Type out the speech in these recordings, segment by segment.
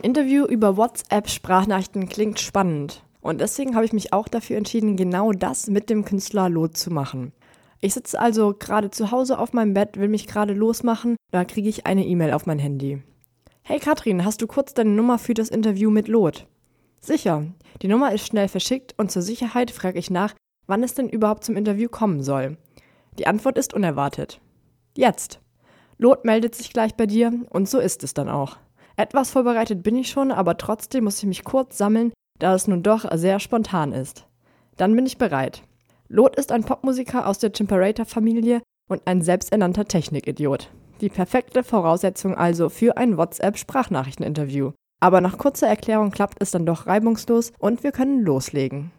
Ein Interview über WhatsApp-Sprachnachrichten klingt spannend. Und deswegen habe ich mich auch dafür entschieden, genau das mit dem Künstler Lot zu machen. Ich sitze also gerade zu Hause auf meinem Bett, will mich gerade losmachen, da kriege ich eine E-Mail auf mein Handy. Hey Katrin, hast du kurz deine Nummer für das Interview mit Lot? Sicher. Die Nummer ist schnell verschickt und zur Sicherheit frage ich nach, wann es denn überhaupt zum Interview kommen soll. Die Antwort ist unerwartet. Jetzt. Lot meldet sich gleich bei dir und so ist es dann auch. Etwas vorbereitet bin ich schon, aber trotzdem muss ich mich kurz sammeln, da es nun doch sehr spontan ist. Dann bin ich bereit. Lot ist ein Popmusiker aus der Chimperator-Familie und ein selbsternannter Technikidiot. Die perfekte Voraussetzung also für ein WhatsApp-Sprachnachrichteninterview. Aber nach kurzer Erklärung klappt es dann doch reibungslos und wir können loslegen.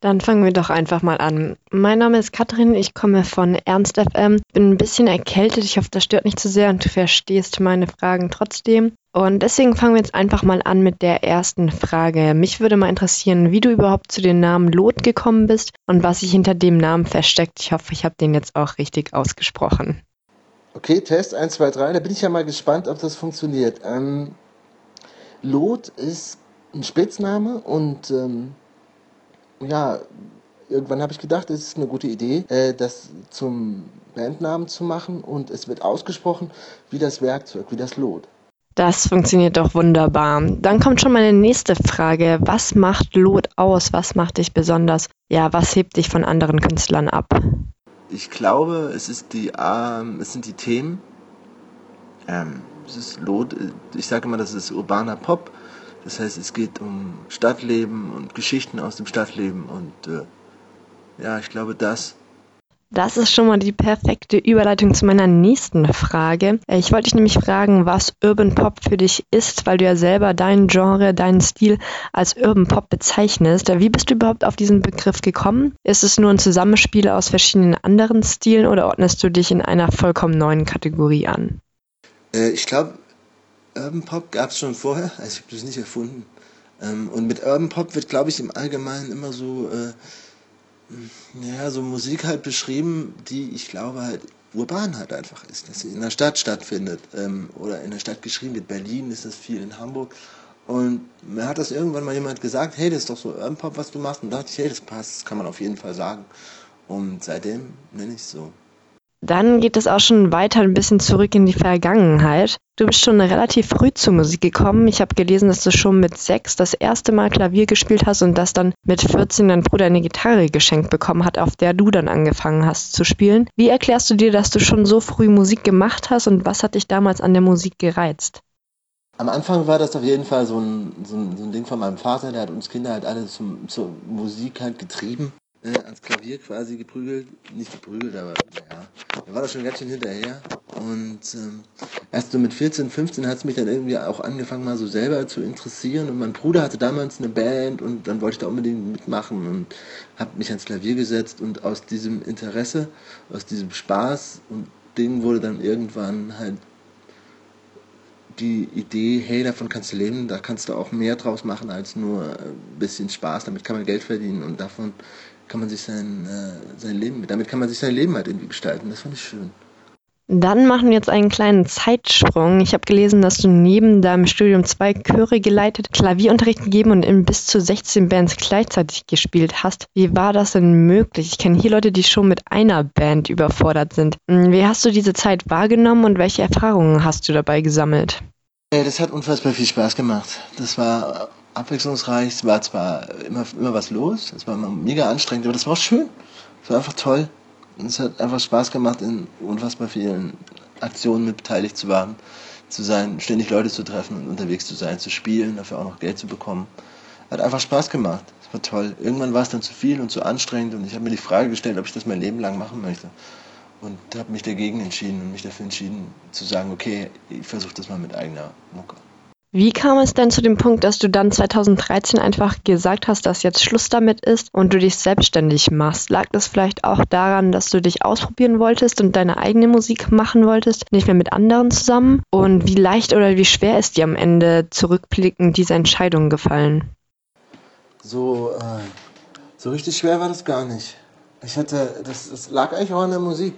Dann fangen wir doch einfach mal an. Mein Name ist Katrin, ich komme von Ernst FM, bin ein bisschen erkältet, ich hoffe, das stört nicht zu sehr und du verstehst meine Fragen trotzdem. Und deswegen fangen wir jetzt einfach mal an mit der ersten Frage. Mich würde mal interessieren, wie du überhaupt zu dem Namen Lot gekommen bist und was sich hinter dem Namen versteckt. Ich hoffe, ich habe den jetzt auch richtig ausgesprochen. Okay, Test 1, 2, 3. Da bin ich ja mal gespannt, ob das funktioniert. Ähm, Lot ist ein Spitzname und ähm, ja, irgendwann habe ich gedacht, es ist eine gute Idee, äh, das zum Bandnamen zu machen und es wird ausgesprochen wie das Werkzeug, wie das Lot. Das funktioniert doch wunderbar. Dann kommt schon meine nächste Frage. Was macht Lot aus? Was macht dich besonders? Ja, was hebt dich von anderen Künstlern ab? Ich glaube, es ist die, ähm, es sind die Themen. Ähm, es ist Lot, äh, ich sage immer, das ist urbaner Pop. Das heißt, es geht um Stadtleben und Geschichten aus dem Stadtleben und äh, ja, ich glaube, das. Das ist schon mal die perfekte Überleitung zu meiner nächsten Frage. Ich wollte dich nämlich fragen, was Urban Pop für dich ist, weil du ja selber dein Genre, deinen Stil als Urban Pop bezeichnest. Wie bist du überhaupt auf diesen Begriff gekommen? Ist es nur ein Zusammenspiel aus verschiedenen anderen Stilen oder ordnest du dich in einer vollkommen neuen Kategorie an? Äh, ich glaube, Urban Pop gab es schon vorher, also ich habe das nicht erfunden. Ähm, und mit Urban Pop wird, glaube ich, im Allgemeinen immer so, äh, ja, so Musik halt beschrieben, die ich glaube halt urban halt einfach ist, dass sie in der Stadt stattfindet ähm, oder in der Stadt geschrieben wird. Berlin ist das viel, in Hamburg. Und mir hat das irgendwann mal jemand gesagt, hey, das ist doch so Urban Pop, was du machst. Und dachte ich, hey, das passt, das kann man auf jeden Fall sagen. Und seitdem nenne ich es so. Dann geht es auch schon weiter ein bisschen zurück in die Vergangenheit. Du bist schon relativ früh zur Musik gekommen. Ich habe gelesen, dass du schon mit sechs das erste Mal Klavier gespielt hast und dass dann mit 14 dein Bruder eine Gitarre geschenkt bekommen hat, auf der du dann angefangen hast zu spielen. Wie erklärst du dir, dass du schon so früh Musik gemacht hast und was hat dich damals an der Musik gereizt? Am Anfang war das auf jeden Fall so ein, so ein, so ein Ding von meinem Vater, der hat uns Kinder halt alle zum, zur Musik halt getrieben äh, ans Klavier quasi geprügelt. Nicht geprügelt, aber naja, er war da schon ganz schön hinterher. Und ähm, erst so mit 14, 15 hat es mich dann irgendwie auch angefangen, mal so selber zu interessieren. Und mein Bruder hatte damals eine Band und dann wollte ich da unbedingt mitmachen und habe mich ans Klavier gesetzt. Und aus diesem Interesse, aus diesem Spaß und Ding wurde dann irgendwann halt die Idee, hey, davon kannst du leben, da kannst du auch mehr draus machen als nur ein bisschen Spaß, damit kann man Geld verdienen und davon kann man sich sein, äh, sein Leben, damit kann man sich sein Leben halt irgendwie gestalten. Das fand ich schön. Dann machen wir jetzt einen kleinen Zeitsprung. Ich habe gelesen, dass du neben deinem Studium zwei Chöre geleitet, Klavierunterricht gegeben und in bis zu 16 Bands gleichzeitig gespielt hast. Wie war das denn möglich? Ich kenne hier Leute, die schon mit einer Band überfordert sind. Hm, wie hast du diese Zeit wahrgenommen und welche Erfahrungen hast du dabei gesammelt? Das hat unfassbar viel Spaß gemacht. Das war abwechslungsreich. Es war zwar immer, immer was los, es war immer mega anstrengend, aber das war auch schön. Es war einfach toll. Und es hat einfach Spaß gemacht, in unfassbar vielen Aktionen mit beteiligt zu werden, zu sein, ständig Leute zu treffen und unterwegs zu sein, zu spielen, dafür auch noch Geld zu bekommen. Hat einfach Spaß gemacht. Es war toll. Irgendwann war es dann zu viel und zu anstrengend und ich habe mir die Frage gestellt, ob ich das mein Leben lang machen möchte. Und habe mich dagegen entschieden und mich dafür entschieden zu sagen, okay, ich versuche das mal mit eigener Mucke. Wie kam es denn zu dem Punkt, dass du dann 2013 einfach gesagt hast, dass jetzt Schluss damit ist und du dich selbstständig machst? Lag das vielleicht auch daran, dass du dich ausprobieren wolltest und deine eigene Musik machen wolltest, nicht mehr mit anderen zusammen? Und wie leicht oder wie schwer ist dir am Ende zurückblickend diese Entscheidung gefallen? So, äh, so richtig schwer war das gar nicht. Ich hatte, das, das lag eigentlich auch an der Musik.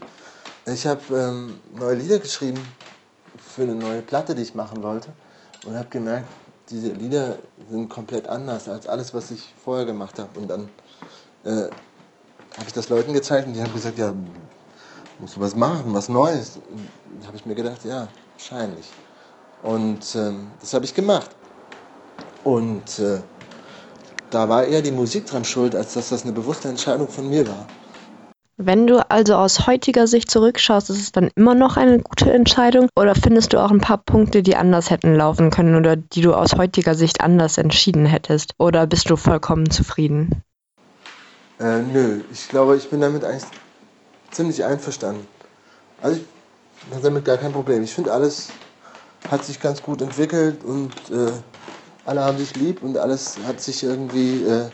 Ich habe ähm, neue Lieder geschrieben für eine neue Platte, die ich machen wollte und habe gemerkt, diese Lieder sind komplett anders als alles, was ich vorher gemacht habe. Und dann äh, habe ich das Leuten gezeigt und die haben gesagt, ja, musst du was machen, was Neues. Und habe ich mir gedacht, ja, wahrscheinlich. Und ähm, das habe ich gemacht. Und äh, da war eher die Musik dran schuld, als dass das eine bewusste Entscheidung von mir war. Wenn du also aus heutiger Sicht zurückschaust, ist es dann immer noch eine gute Entscheidung oder findest du auch ein paar Punkte, die anders hätten laufen können oder die du aus heutiger Sicht anders entschieden hättest? Oder bist du vollkommen zufrieden? Äh, nö, ich glaube, ich bin damit eigentlich ziemlich einverstanden. Also ich habe damit gar kein Problem. Ich finde, alles hat sich ganz gut entwickelt und äh, alle haben sich lieb und alles hat sich irgendwie äh,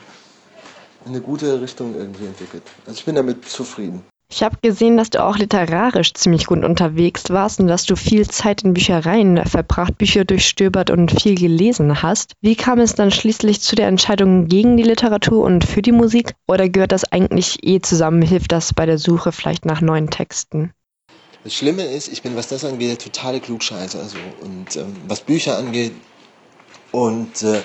in eine gute Richtung irgendwie entwickelt. Also ich bin damit zufrieden. Ich habe gesehen, dass du auch literarisch ziemlich gut unterwegs warst und dass du viel Zeit in Büchereien verbracht, Bücher durchstöbert und viel gelesen hast. Wie kam es dann schließlich zu der Entscheidung gegen die Literatur und für die Musik? Oder gehört das eigentlich eh zusammen? Hilft das bei der Suche vielleicht nach neuen Texten? Das Schlimme ist, ich bin, was das angeht, der totale Klugscheißer. Also, und ähm, was Bücher angeht. Und äh,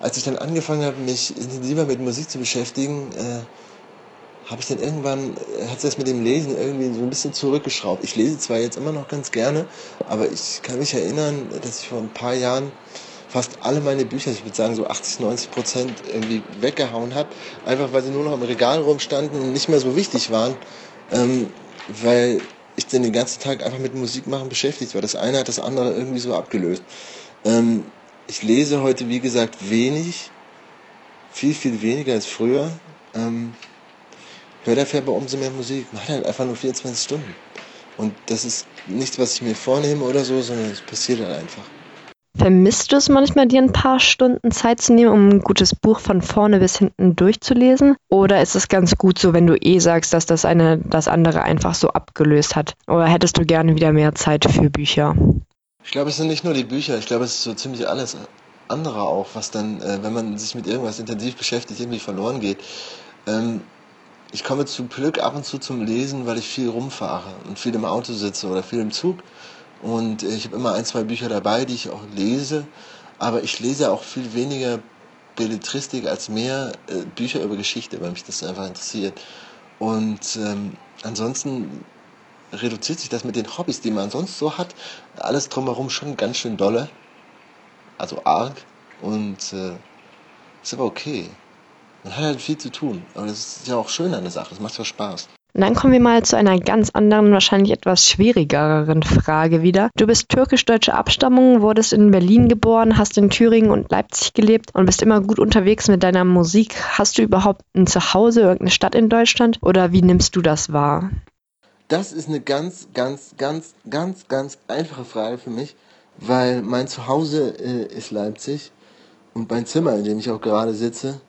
als ich dann angefangen habe, mich intensiver mit Musik zu beschäftigen, äh, habe ich dann irgendwann, äh, hat sich das mit dem Lesen irgendwie so ein bisschen zurückgeschraubt. Ich lese zwar jetzt immer noch ganz gerne, aber ich kann mich erinnern, dass ich vor ein paar Jahren fast alle meine Bücher, ich würde sagen so 80, 90 Prozent irgendwie weggehauen habe, einfach weil sie nur noch im Regal rumstanden und nicht mehr so wichtig waren, ähm, weil ich dann den ganzen Tag einfach mit Musik machen beschäftigt war. Das eine hat das andere irgendwie so abgelöst. Ähm, ich lese heute, wie gesagt, wenig, viel, viel weniger als früher. Ähm, höre dafür aber umso mehr Musik. Mache halt einfach nur 24 Stunden. Und das ist nichts, was ich mir vornehme oder so, sondern es passiert halt einfach. Vermisst du es manchmal, dir ein paar Stunden Zeit zu nehmen, um ein gutes Buch von vorne bis hinten durchzulesen? Oder ist es ganz gut so, wenn du eh sagst, dass das eine das andere einfach so abgelöst hat? Oder hättest du gerne wieder mehr Zeit für Bücher? Ich glaube, es sind nicht nur die Bücher, ich glaube, es ist so ziemlich alles andere auch, was dann, äh, wenn man sich mit irgendwas intensiv beschäftigt, irgendwie verloren geht. Ähm, ich komme zum Glück ab und zu zum Lesen, weil ich viel rumfahre und viel im Auto sitze oder viel im Zug. Und äh, ich habe immer ein, zwei Bücher dabei, die ich auch lese. Aber ich lese auch viel weniger Belletristik als mehr äh, Bücher über Geschichte, weil mich das einfach interessiert. Und ähm, ansonsten reduziert sich das mit den Hobbys, die man sonst so hat, alles drumherum schon ganz schön dolle. Also arg. Und äh, ist aber okay. Man hat halt viel zu tun. Aber das ist ja auch schön an der Sache. Das macht ja Spaß. Dann kommen wir mal zu einer ganz anderen, wahrscheinlich etwas schwierigeren Frage wieder. Du bist türkisch-deutsche Abstammung, wurdest in Berlin geboren, hast in Thüringen und Leipzig gelebt und bist immer gut unterwegs mit deiner Musik. Hast du überhaupt ein Zuhause, irgendeine Stadt in Deutschland oder wie nimmst du das wahr? Das ist eine ganz, ganz, ganz, ganz, ganz einfache Frage für mich, weil mein Zuhause äh, ist Leipzig und mein Zimmer, in dem ich auch gerade sitze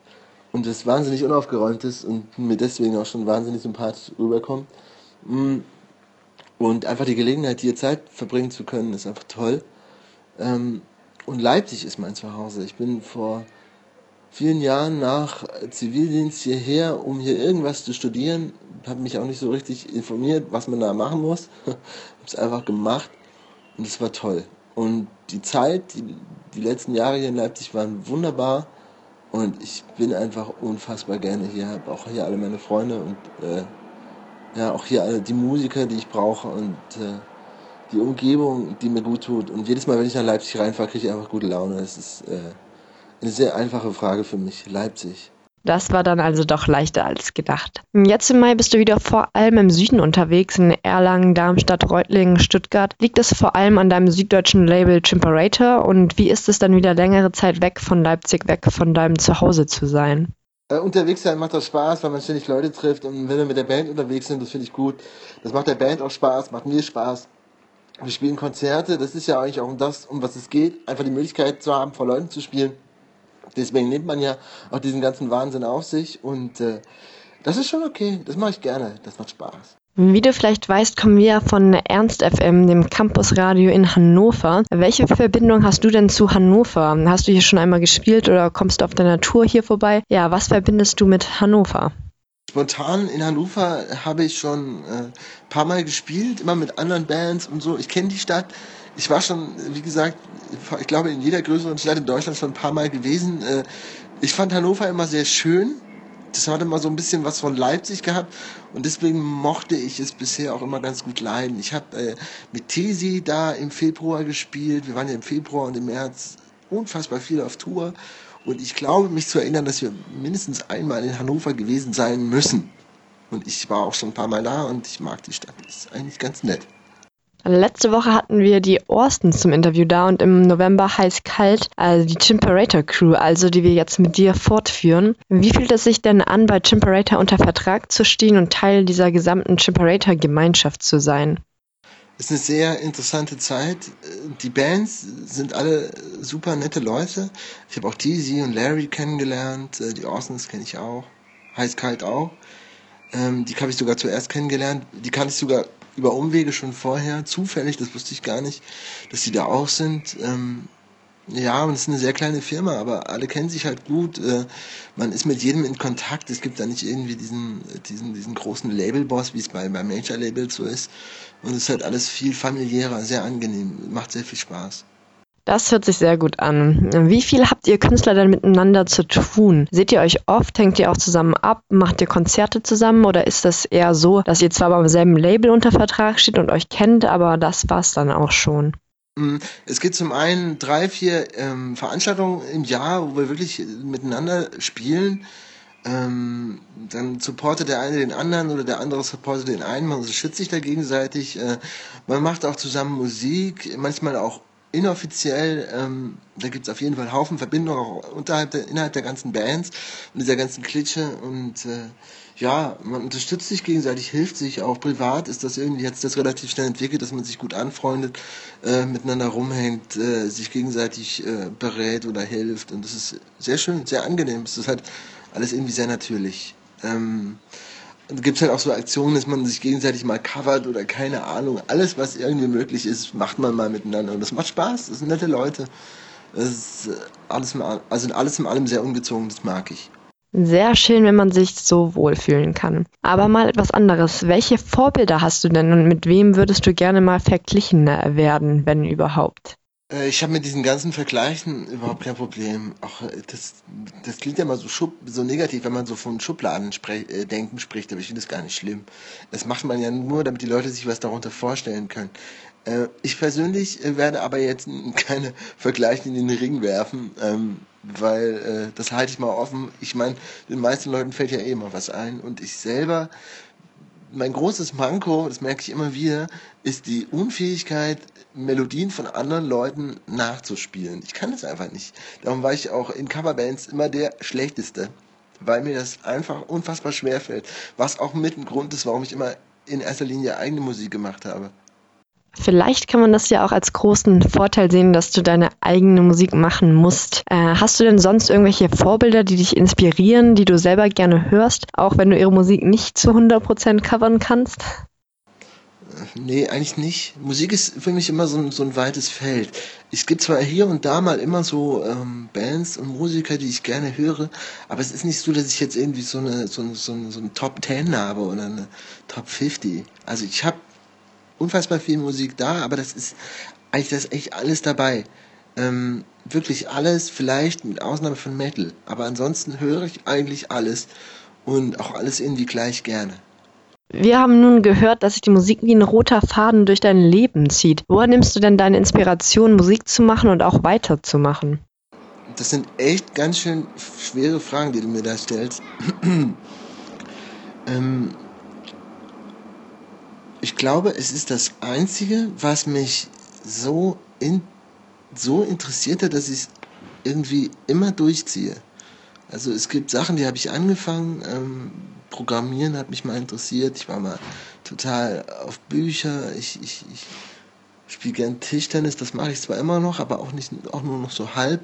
und das wahnsinnig unaufgeräumt ist und mir deswegen auch schon wahnsinnig sympathisch rüberkommt. Mm. Und einfach die Gelegenheit, hier Zeit verbringen zu können, ist einfach toll. Ähm, und Leipzig ist mein Zuhause. Ich bin vor vielen Jahren nach Zivildienst hierher, um hier irgendwas zu studieren. Habe mich auch nicht so richtig informiert, was man da machen muss. habe es einfach gemacht und es war toll. Und die Zeit, die, die letzten Jahre hier in Leipzig waren wunderbar und ich bin einfach unfassbar gerne hier. Habe auch hier alle meine Freunde und äh, ja auch hier alle die Musiker, die ich brauche und äh, die Umgebung, die mir gut tut. Und jedes Mal, wenn ich nach Leipzig reinfahre, kriege ich einfach gute Laune. Es ist äh, eine sehr einfache Frage für mich. Leipzig. Das war dann also doch leichter als gedacht. Jetzt im Mai bist du wieder vor allem im Süden unterwegs, in Erlangen, Darmstadt, Reutlingen, Stuttgart. Liegt es vor allem an deinem süddeutschen Label Chimperator und wie ist es dann wieder längere Zeit weg von Leipzig, weg von deinem Zuhause zu sein? Äh, unterwegs sein macht das Spaß, weil man ständig Leute trifft und wenn wir mit der Band unterwegs sind, das finde ich gut. Das macht der Band auch Spaß, macht mir Spaß. Wir spielen Konzerte, das ist ja eigentlich auch um das, um was es geht, einfach die Möglichkeit zu haben, vor Leuten zu spielen Deswegen nimmt man ja auch diesen ganzen Wahnsinn auf sich und äh, das ist schon okay. Das mache ich gerne. Das macht Spaß. Wie du vielleicht weißt, kommen wir von Ernst FM, dem Campusradio in Hannover. Welche Verbindung hast du denn zu Hannover? Hast du hier schon einmal gespielt oder kommst du auf deiner Tour hier vorbei? Ja, was verbindest du mit Hannover? Spontan in Hannover habe ich schon ein äh, paar Mal gespielt, immer mit anderen Bands und so. Ich kenne die Stadt. Ich war schon, wie gesagt, ich glaube in jeder größeren Stadt in Deutschland schon ein paar Mal gewesen. Äh, ich fand Hannover immer sehr schön. Das hat immer so ein bisschen was von Leipzig gehabt und deswegen mochte ich es bisher auch immer ganz gut leiden. Ich habe äh, mit Tesi da im Februar gespielt. Wir waren ja im Februar und im März unfassbar viel auf Tour und ich glaube mich zu erinnern, dass wir mindestens einmal in Hannover gewesen sein müssen. Und ich war auch schon ein paar Mal da und ich mag die Stadt. Ist eigentlich ganz nett. Letzte Woche hatten wir die Orstens zum Interview da und im November heiß kalt, also die Chimperator Crew, also die wir jetzt mit dir fortführen. Wie fühlt es sich denn an, bei Chimperator unter Vertrag zu stehen und Teil dieser gesamten Chimperator Gemeinschaft zu sein? Es ist eine sehr interessante Zeit. Die Bands sind alle super nette Leute. Ich habe auch Teasy und Larry kennengelernt. Die Orsons kenne ich auch. Heiß kalt auch. Ähm, die habe ich sogar zuerst kennengelernt. Die kannte ich sogar über Umwege schon vorher, zufällig, das wusste ich gar nicht, dass die da auch sind. Ähm, ja, und es ist eine sehr kleine Firma, aber alle kennen sich halt gut. Äh, man ist mit jedem in Kontakt. Es gibt da nicht irgendwie diesen, diesen, diesen großen Labelboss, wie es bei, bei Major Labels so ist. Und es ist halt alles viel familiärer, sehr angenehm, macht sehr viel Spaß. Das hört sich sehr gut an. Wie viel habt ihr Künstler denn miteinander zu tun? Seht ihr euch oft? Hängt ihr auch zusammen ab? Macht ihr Konzerte zusammen? Oder ist das eher so, dass ihr zwar beim selben Label unter Vertrag steht und euch kennt, aber das war's dann auch schon? Mm, es gibt zum einen drei, vier ähm, Veranstaltungen im Jahr, wo wir wirklich miteinander spielen. Ähm, dann supportet der eine den anderen oder der andere supportet den einen. Man schützt sich da gegenseitig. Äh, man macht auch zusammen Musik, manchmal auch inoffiziell, ähm, da gibt es auf jeden Fall Haufen Verbindungen auch unterhalb der, innerhalb der ganzen Bands und dieser ganzen Klitsche und äh, ja, man unterstützt sich gegenseitig, hilft sich auch privat, ist das irgendwie jetzt das relativ schnell entwickelt, dass man sich gut anfreundet, äh, miteinander rumhängt, äh, sich gegenseitig äh, berät oder hilft. Und das ist sehr schön, sehr angenehm, es ist halt alles irgendwie sehr natürlich. Ähm, gibt es halt auch so Aktionen, dass man sich gegenseitig mal covert oder keine Ahnung. Alles, was irgendwie möglich ist, macht man mal miteinander. Und das macht Spaß, das sind nette Leute. Das ist äh, alles, also alles in allem sehr ungezwungen, das mag ich. Sehr schön, wenn man sich so wohlfühlen kann. Aber mal etwas anderes. Welche Vorbilder hast du denn und mit wem würdest du gerne mal verglichen werden, wenn überhaupt? Äh, ich habe mit diesen ganzen Vergleichen überhaupt kein Problem. Auch äh, das, das klingt ja mal so, schub, so negativ, wenn man so von Schubladen äh, denken spricht, aber ich finde das gar nicht schlimm. Das macht man ja nur, damit die Leute sich was darunter vorstellen können. Ich persönlich werde aber jetzt keine Vergleiche in den Ring werfen, ähm, weil das halte ich mal offen. Ich meine, den meisten Leuten fällt ja eh immer was ein und ich selber mein großes Manko, das merke ich immer wieder, ist die Unfähigkeit, Melodien von anderen Leuten nachzuspielen. Ich kann es einfach nicht. Darum war ich auch in Coverbands immer der Schlechteste, weil mir das einfach unfassbar schwer fällt. Was auch mit ein Grund ist, warum ich immer in erster Linie eigene Musik gemacht habe. Vielleicht kann man das ja auch als großen Vorteil sehen, dass du deine eigene Musik machen musst. Äh, hast du denn sonst irgendwelche Vorbilder, die dich inspirieren, die du selber gerne hörst, auch wenn du ihre Musik nicht zu 100% covern kannst? Nee, eigentlich nicht. Musik ist für mich immer so ein, so ein weites Feld. Es gibt zwar hier und da mal immer so ähm, Bands und Musiker, die ich gerne höre, aber es ist nicht so, dass ich jetzt irgendwie so eine so, so, so eine Top 10 habe oder eine Top 50. Also ich habe unfassbar viel Musik da, aber das ist eigentlich das ist echt alles dabei. Ähm, wirklich alles, vielleicht mit Ausnahme von Metal. Aber ansonsten höre ich eigentlich alles und auch alles irgendwie gleich gerne. Wir haben nun gehört, dass sich die Musik wie ein roter Faden durch dein Leben zieht. Woher nimmst du denn deine Inspiration, Musik zu machen und auch weiterzumachen? Das sind echt ganz schön schwere Fragen, die du mir da stellst. ähm, ich glaube, es ist das Einzige, was mich so, in, so interessiert hat, dass ich es irgendwie immer durchziehe. Also es gibt Sachen, die habe ich angefangen. Ähm, Programmieren hat mich mal interessiert. Ich war mal total auf Bücher. Ich, ich, ich spiele gern Tischtennis. Das mache ich zwar immer noch, aber auch nicht, auch nur noch so halb.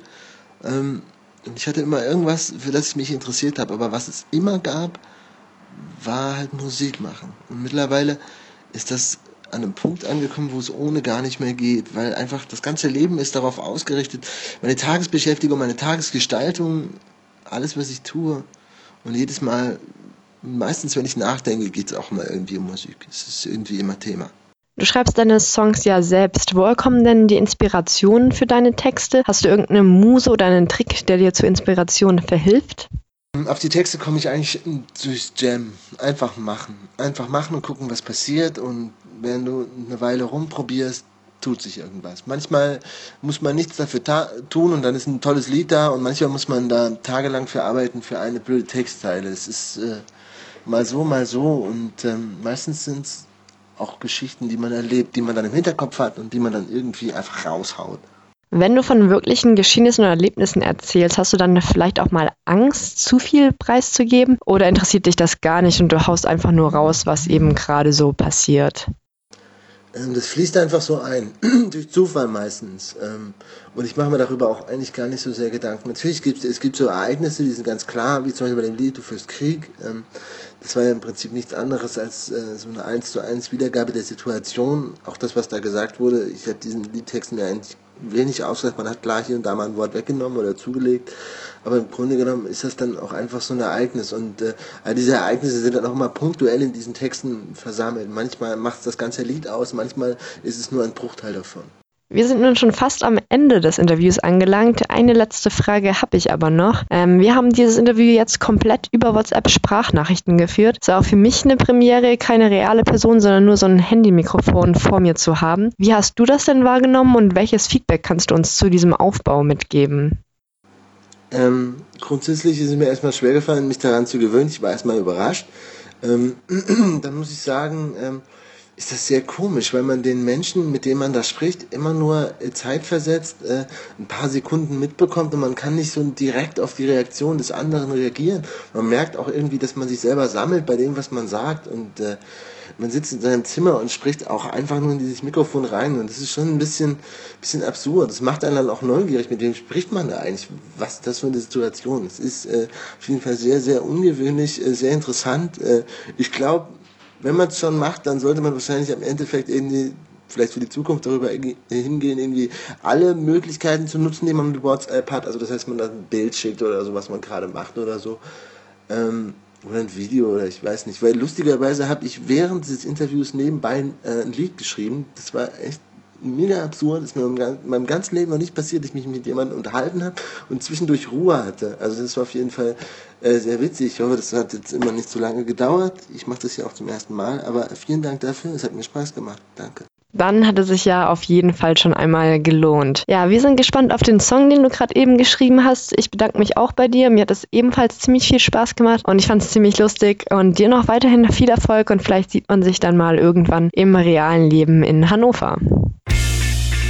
Ähm, und ich hatte immer irgendwas, für das ich mich interessiert habe. Aber was es immer gab, war halt Musik machen. Und mittlerweile ist das an einem Punkt angekommen, wo es ohne gar nicht mehr geht, weil einfach das ganze Leben ist darauf ausgerichtet, meine Tagesbeschäftigung, meine Tagesgestaltung, alles, was ich tue. Und jedes Mal, meistens, wenn ich nachdenke, geht es auch mal irgendwie um Musik. Es ist irgendwie immer Thema. Du schreibst deine Songs ja selbst. Woher kommen denn die Inspirationen für deine Texte? Hast du irgendeine Muse oder einen Trick, der dir zur Inspiration verhilft? Auf die Texte komme ich eigentlich durch Jam. Einfach machen. Einfach machen und gucken, was passiert. Und wenn du eine Weile rumprobierst, tut sich irgendwas. Manchmal muss man nichts dafür tun und dann ist ein tolles Lied da und manchmal muss man da tagelang für arbeiten für eine blöde Textzeile. Es ist äh, mal so, mal so und ähm, meistens sind es auch Geschichten, die man erlebt, die man dann im Hinterkopf hat und die man dann irgendwie einfach raushaut. Wenn du von wirklichen Geschehnissen oder Erlebnissen erzählst, hast du dann vielleicht auch mal Angst, zu viel preiszugeben? Oder interessiert dich das gar nicht und du haust einfach nur raus, was eben gerade so passiert? Ähm, das fließt einfach so ein, durch Zufall meistens. Ähm, und ich mache mir darüber auch eigentlich gar nicht so sehr Gedanken. Natürlich gibt es, gibt so Ereignisse, die sind ganz klar, wie zum Beispiel bei dem Lied Du führst Krieg. Ähm, das war ja im Prinzip nichts anderes als äh, so eine 1 zu 1 Wiedergabe der Situation. Auch das, was da gesagt wurde, ich habe diesen Liedtext mir eigentlich wenig ausgesagt. Man hat klar hier und da mal ein Wort weggenommen oder zugelegt. Aber im Grunde genommen ist das dann auch einfach so ein Ereignis. Und äh, all diese Ereignisse sind dann auch immer punktuell in diesen Texten versammelt. Manchmal macht das ganze Lied aus, manchmal ist es nur ein Bruchteil davon. Wir sind nun schon fast am Ende des Interviews angelangt. Eine letzte Frage habe ich aber noch. Ähm, wir haben dieses Interview jetzt komplett über WhatsApp Sprachnachrichten geführt. Es war auch für mich eine Premiere, keine reale Person, sondern nur so ein Handymikrofon vor mir zu haben. Wie hast du das denn wahrgenommen und welches Feedback kannst du uns zu diesem Aufbau mitgeben? Ähm, grundsätzlich ist es mir erstmal schwer gefallen, mich daran zu gewöhnen. Ich war erstmal überrascht. Ähm, dann muss ich sagen, ähm, ist das sehr komisch, weil man den Menschen, mit denen man da spricht, immer nur äh, zeitversetzt äh, ein paar Sekunden mitbekommt und man kann nicht so direkt auf die Reaktion des anderen reagieren. Man merkt auch irgendwie, dass man sich selber sammelt bei dem, was man sagt und äh, man sitzt in seinem Zimmer und spricht auch einfach nur in dieses Mikrofon rein und das ist schon ein bisschen, bisschen absurd. Das macht einen dann auch neugierig, mit wem spricht man da eigentlich? Was ist das für eine Situation? Es ist äh, auf jeden Fall sehr, sehr ungewöhnlich, äh, sehr interessant. Äh, ich glaube, wenn man es schon macht, dann sollte man wahrscheinlich am Endeffekt irgendwie vielleicht für die Zukunft darüber hingehen, irgendwie alle Möglichkeiten zu nutzen, die man mit WhatsApp hat. Also das heißt, man da ein Bild schickt oder so, was man gerade macht oder so. Ähm, oder ein Video oder ich weiß nicht. Weil lustigerweise habe ich während des Interviews nebenbei äh, ein Lied geschrieben. Das war echt mega absurd, ist mir in meinem ganzen Leben noch nicht passiert, dass ich mich mit jemandem unterhalten habe und zwischendurch Ruhe hatte. Also das war auf jeden Fall äh, sehr witzig. Ich hoffe, das hat jetzt immer nicht so lange gedauert. Ich mache das ja auch zum ersten Mal, aber vielen Dank dafür. Es hat mir Spaß gemacht. Danke. Dann hat es sich ja auf jeden Fall schon einmal gelohnt. Ja, wir sind gespannt auf den Song, den du gerade eben geschrieben hast. Ich bedanke mich auch bei dir. Mir hat es ebenfalls ziemlich viel Spaß gemacht und ich fand es ziemlich lustig. Und dir noch weiterhin viel Erfolg und vielleicht sieht man sich dann mal irgendwann im realen Leben in Hannover.